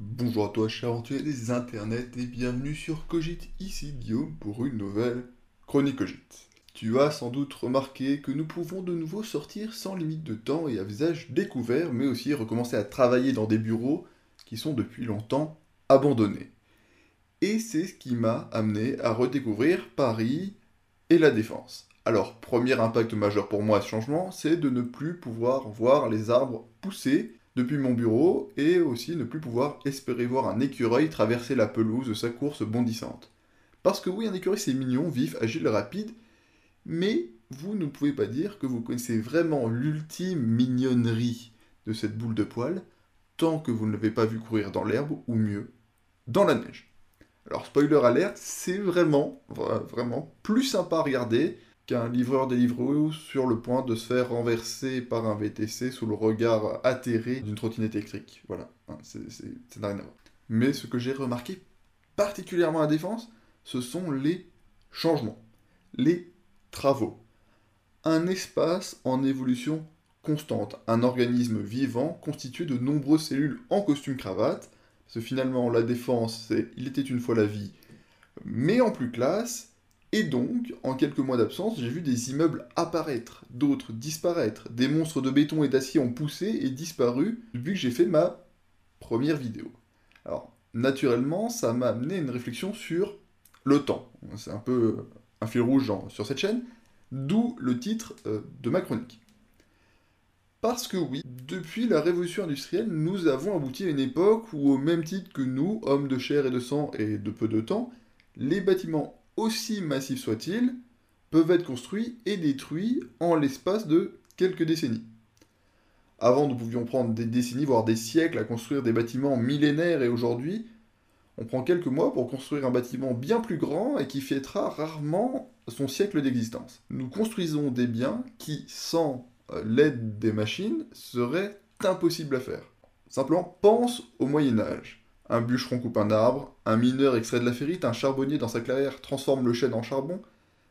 Bonjour à toi, cher aventurier des internets, et bienvenue sur Cogite, ici Guillaume pour une nouvelle chronique Cogite. Tu as sans doute remarqué que nous pouvons de nouveau sortir sans limite de temps et à visage découvert, mais aussi recommencer à travailler dans des bureaux qui sont depuis longtemps abandonnés. Et c'est ce qui m'a amené à redécouvrir Paris et la Défense. Alors, premier impact majeur pour moi à ce changement, c'est de ne plus pouvoir voir les arbres pousser depuis mon bureau et aussi ne plus pouvoir espérer voir un écureuil traverser la pelouse de sa course bondissante. Parce que oui, un écureuil c'est mignon, vif, agile, rapide, mais vous ne pouvez pas dire que vous connaissez vraiment l'ultime mignonnerie de cette boule de poil tant que vous ne l'avez pas vu courir dans l'herbe ou mieux, dans la neige. Alors spoiler alerte, c'est vraiment, vraiment plus sympa à regarder qu'un livreur Deliveroo sur le point de se faire renverser par un VTC sous le regard atterré d'une trottinette électrique. Voilà, hein, c'est n'a rien à voir. Mais ce que j'ai remarqué particulièrement à défense, ce sont les changements, les travaux. Un espace en évolution constante, un organisme vivant constitué de nombreuses cellules en costume cravate, parce finalement la défense c'est il était une fois la vie, mais en plus classe, et donc, en quelques mois d'absence, j'ai vu des immeubles apparaître, d'autres disparaître, des monstres de béton et d'acier ont poussé et disparu depuis que j'ai fait ma première vidéo. Alors, naturellement, ça m'a amené à une réflexion sur le temps. C'est un peu un fil rouge sur cette chaîne, d'où le titre euh, de ma chronique. Parce que oui, depuis la révolution industrielle, nous avons abouti à une époque où, au même titre que nous, hommes de chair et de sang et de peu de temps, les bâtiments aussi massifs soient-ils, peuvent être construits et détruits en l'espace de quelques décennies. Avant, nous pouvions prendre des décennies, voire des siècles à construire des bâtiments millénaires et aujourd'hui, on prend quelques mois pour construire un bâtiment bien plus grand et qui fêtera rarement son siècle d'existence. Nous construisons des biens qui, sans euh, l'aide des machines, seraient impossibles à faire. Simplement, pense au Moyen Âge. Un bûcheron coupe un arbre, un mineur extrait de la ferrite, un charbonnier dans sa clairière transforme le chêne en charbon,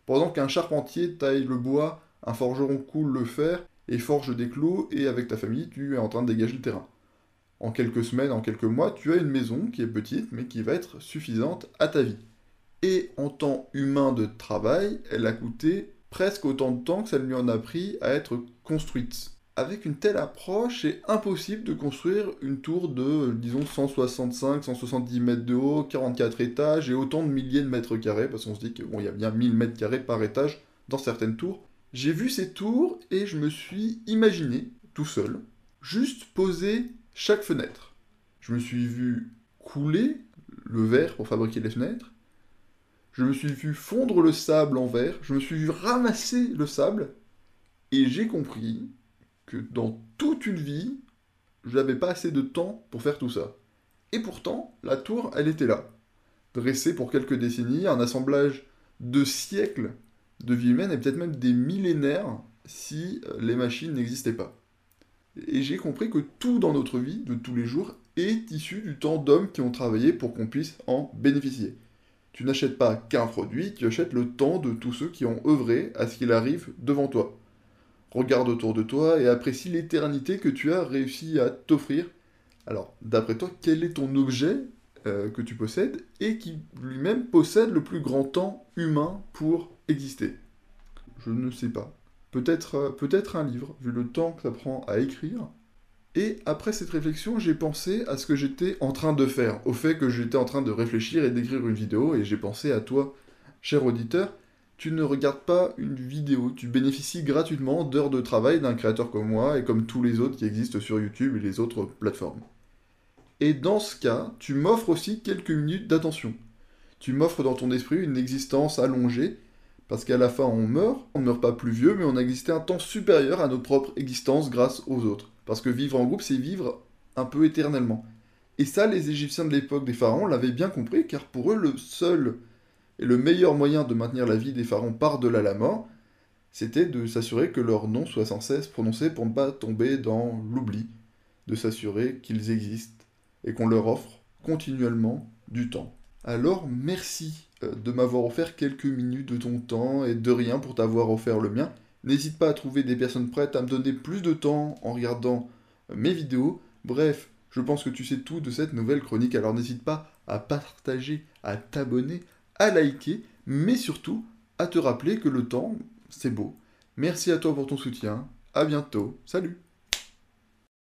pendant qu'un charpentier taille le bois, un forgeron coule le fer et forge des clous, et avec ta famille, tu es en train de dégager le terrain. En quelques semaines, en quelques mois, tu as une maison qui est petite, mais qui va être suffisante à ta vie. Et en temps humain de travail, elle a coûté presque autant de temps que ça lui en a pris à être construite avec une telle approche, c'est impossible de construire une tour de, disons, 165, 170 mètres de haut, 44 étages et autant de milliers de mètres carrés, parce qu'on se dit qu'il bon, y a bien 1000 mètres carrés par étage dans certaines tours. J'ai vu ces tours et je me suis imaginé, tout seul, juste poser chaque fenêtre. Je me suis vu couler le verre pour fabriquer les fenêtres. Je me suis vu fondre le sable en verre. Je me suis vu ramasser le sable. Et j'ai compris que dans toute une vie, je n'avais pas assez de temps pour faire tout ça. Et pourtant, la tour, elle était là. Dressée pour quelques décennies, un assemblage de siècles de vie humaine et peut-être même des millénaires si euh, les machines n'existaient pas. Et j'ai compris que tout dans notre vie, de tous les jours, est issu du temps d'hommes qui ont travaillé pour qu'on puisse en bénéficier. Tu n'achètes pas qu'un produit, tu achètes le temps de tous ceux qui ont œuvré à ce qu'il arrive devant toi. Regarde autour de toi et apprécie l'éternité que tu as réussi à t'offrir. Alors, d'après toi, quel est ton objet euh, que tu possèdes et qui lui-même possède le plus grand temps humain pour exister? Je ne sais pas. Peut-être euh, peut-être un livre, vu le temps que ça prend à écrire. Et après cette réflexion, j'ai pensé à ce que j'étais en train de faire, au fait que j'étais en train de réfléchir et d'écrire une vidéo, et j'ai pensé à toi, cher auditeur, tu ne regardes pas une vidéo, tu bénéficies gratuitement d'heures de travail d'un créateur comme moi et comme tous les autres qui existent sur YouTube et les autres plateformes. Et dans ce cas, tu m'offres aussi quelques minutes d'attention. Tu m'offres dans ton esprit une existence allongée, parce qu'à la fin on meurt, on ne meurt pas plus vieux, mais on a existé un temps supérieur à notre propre existence grâce aux autres. Parce que vivre en groupe, c'est vivre un peu éternellement. Et ça, les Égyptiens de l'époque des pharaons l'avaient bien compris, car pour eux, le seul et le meilleur moyen de maintenir la vie des pharaons par-delà la mort, c'était de s'assurer que leur nom soit sans cesse prononcé pour ne pas tomber dans l'oubli, de s'assurer qu'ils existent et qu'on leur offre continuellement du temps. Alors merci euh, de m'avoir offert quelques minutes de ton temps et de rien pour t'avoir offert le mien. N'hésite pas à trouver des personnes prêtes à me donner plus de temps en regardant euh, mes vidéos. Bref, Je pense que tu sais tout de cette nouvelle chronique, alors n'hésite pas à partager, à t'abonner, à liker, mais surtout à te rappeler que le temps, c'est beau. Merci à toi pour ton soutien. À bientôt. Salut